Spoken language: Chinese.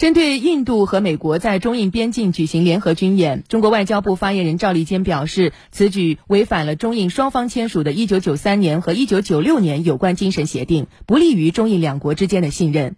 针对印度和美国在中印边境举行联合军演，中国外交部发言人赵立坚表示，此举违反了中印双方签署的1993年和1996年有关精神协定，不利于中印两国之间的信任。